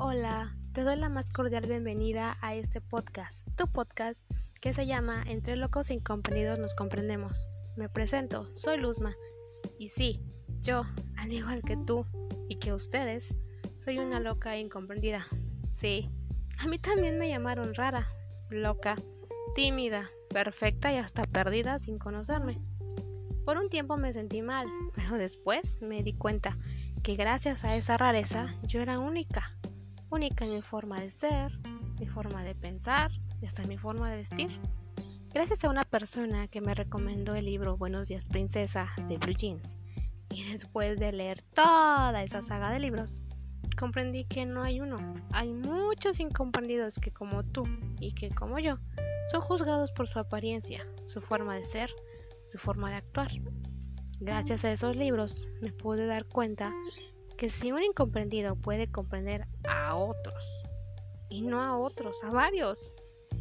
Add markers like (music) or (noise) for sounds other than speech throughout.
Hola, te doy la más cordial bienvenida a este podcast, tu podcast que se llama Entre locos e incomprendidos nos comprendemos. Me presento, soy Luzma. Y sí, yo, al igual que tú y que ustedes, soy una loca e incomprendida. Sí, a mí también me llamaron rara, loca, tímida, perfecta y hasta perdida sin conocerme. Por un tiempo me sentí mal, pero después me di cuenta que gracias a esa rareza yo era única. Única en mi forma de ser, mi forma de pensar y hasta mi forma de vestir. Gracias a una persona que me recomendó el libro Buenos días Princesa de Blue Jeans. Y después de leer toda esa saga de libros, comprendí que no hay uno. Hay muchos incomprendidos que como tú y que como yo son juzgados por su apariencia, su forma de ser, su forma de actuar. Gracias a esos libros me pude dar cuenta que si un incomprendido puede comprender a otros, y no a otros, a varios.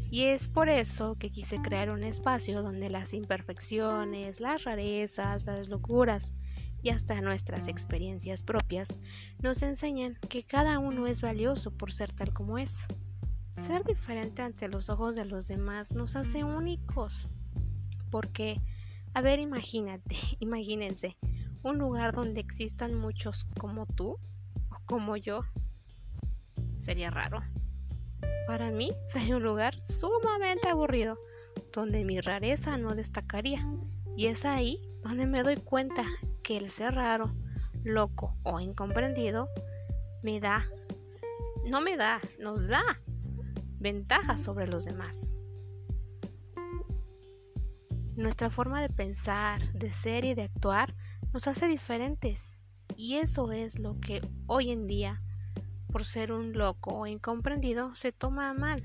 Y es por eso que quise crear un espacio donde las imperfecciones, las rarezas, las locuras y hasta nuestras experiencias propias nos enseñan que cada uno es valioso por ser tal como es. Ser diferente ante los ojos de los demás nos hace únicos, porque a ver, imagínate, (laughs) imagínense, un lugar donde existan muchos como tú o como yo. Sería raro. Para mí (laughs) sería un lugar sumamente aburrido, donde mi rareza no destacaría. Y es ahí donde me doy cuenta que el ser raro, loco o incomprendido me da, no me da, nos da ventajas sobre los demás. Nuestra forma de pensar, de ser y de actuar nos hace diferentes. Y eso es lo que hoy en día, por ser un loco o incomprendido, se toma mal.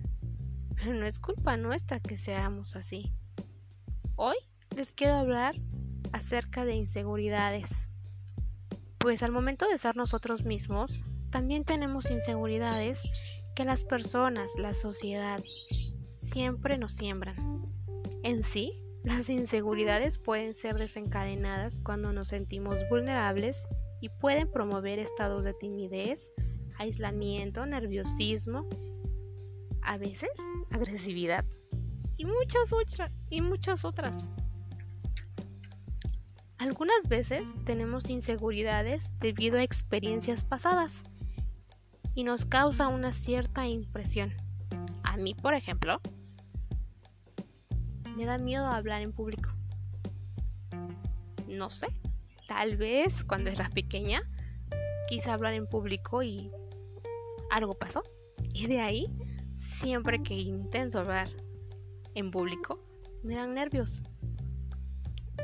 Pero no es culpa nuestra que seamos así. Hoy les quiero hablar acerca de inseguridades. Pues al momento de ser nosotros mismos, también tenemos inseguridades que las personas, la sociedad, siempre nos siembran. En sí, las inseguridades pueden ser desencadenadas cuando nos sentimos vulnerables y pueden promover estados de timidez, aislamiento, nerviosismo, a veces agresividad y muchas, otras, y muchas otras. Algunas veces tenemos inseguridades debido a experiencias pasadas y nos causa una cierta impresión. A mí, por ejemplo, me da miedo hablar en público. No sé, tal vez cuando era pequeña quise hablar en público y algo pasó. (laughs) Y de ahí, siempre que intento hablar en público, me dan nervios.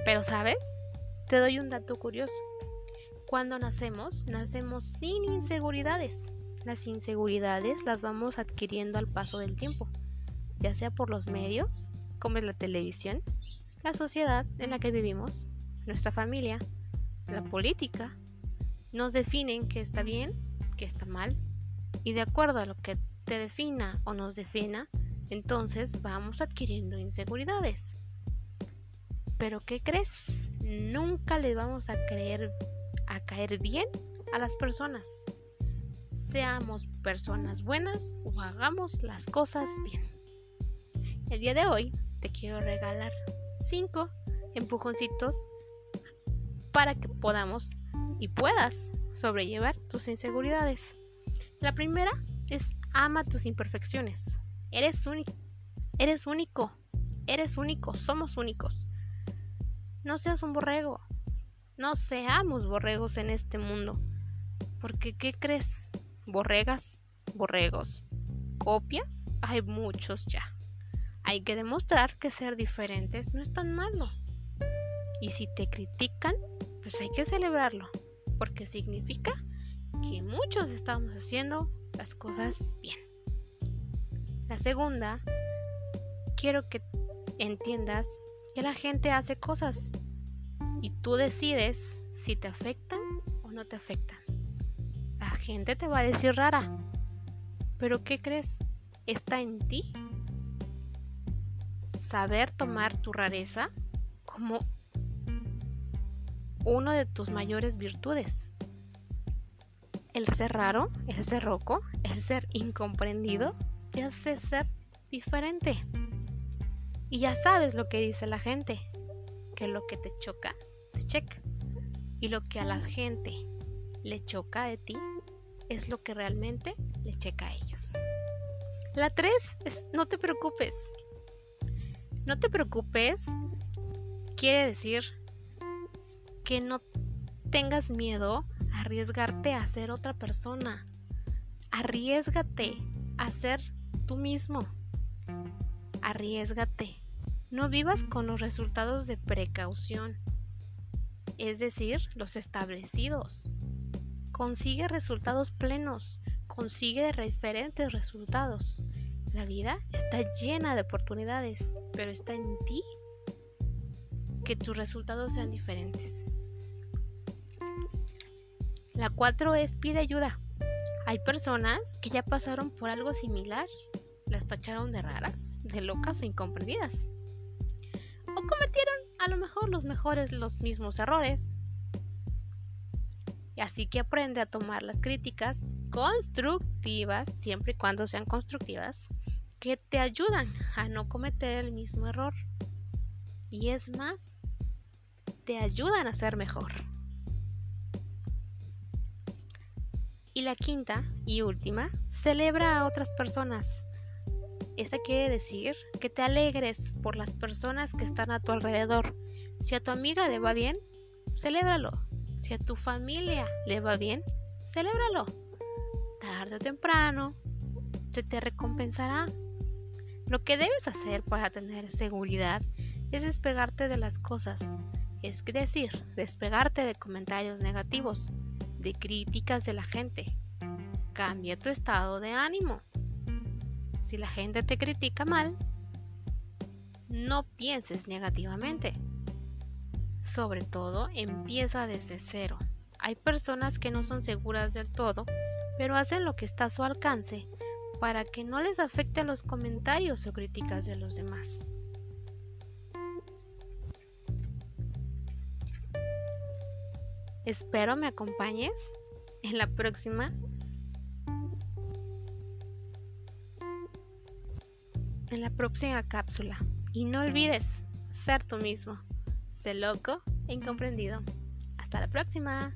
Pero sabes, te doy un dato curioso. Cuando nacemos, nacemos sin inseguridades. Las inseguridades las vamos adquiriendo al paso del tiempo, ya sea por los medios, como es la televisión, la sociedad en la que vivimos, nuestra familia, la política, nos definen qué está bien, qué está mal, y de acuerdo a lo que te defina o nos defina, entonces vamos adquiriendo inseguridades. Pero ¿qué crees? Nunca les vamos a creer a caer bien a las personas. Seamos personas buenas o hagamos las cosas bien. El día de hoy te quiero regalar 5 empujoncitos para que podamos y puedas sobrellevar tus inseguridades. La primera es ama tus imperfecciones. Eres único. Eres único. Eres único. Somos únicos. No seas un borrego. No seamos borregos en este mundo. Porque, ¿qué crees? Borregas, borregos, copias, hay muchos ya. Hay que demostrar que ser diferentes no es tan malo. Y si te critican, pues hay que celebrarlo, porque significa que muchos estamos haciendo las cosas bien. La segunda, quiero que entiendas que la gente hace cosas y tú decides si te afectan o no te afectan. La gente te va a decir rara, pero ¿qué crees? Está en ti saber tomar tu rareza como uno de tus mayores virtudes. el ser raro, el ser roco, el ser incomprendido, te hace ser diferente. Y ya sabes lo que dice la gente, que lo que te choca, te checa. Y lo que a la gente le choca de ti es lo que realmente le checa a ellos. La 3 es no te preocupes. No te preocupes quiere decir que no tengas miedo a arriesgarte a ser otra persona. Arriesgate a ser tú mismo. Arriesgate. No vivas con los resultados de precaución, es decir, los establecidos. Consigue resultados plenos, consigue diferentes resultados. La vida está llena de oportunidades, pero está en ti que tus resultados sean diferentes. La 4 es pide ayuda. Hay personas que ya pasaron por algo similar, las tacharon de raras, de locas o incomprendidas. O cometieron a lo mejor los mejores los mismos errores. Así que aprende a tomar las críticas constructivas, siempre y cuando sean constructivas, que te ayudan a no cometer el mismo error. Y es más, te ayudan a ser mejor. Y la quinta y última, celebra a otras personas. Esta quiere decir que te alegres por las personas que están a tu alrededor. Si a tu amiga le va bien, celébralo. Si a tu familia le va bien, celébralo. Tarde o temprano, se te recompensará. Lo que debes hacer para tener seguridad es despegarte de las cosas, es decir, despegarte de comentarios negativos, de críticas de la gente. Cambia tu estado de ánimo. Si la gente te critica mal, no pienses negativamente. Sobre todo, empieza desde cero. Hay personas que no son seguras del todo, pero hacen lo que está a su alcance para que no les afecte los comentarios o críticas de los demás. Espero me acompañes en la próxima. En la próxima cápsula. Y no olvides ser tú mismo. Sé loco e incomprendido. Hasta la próxima.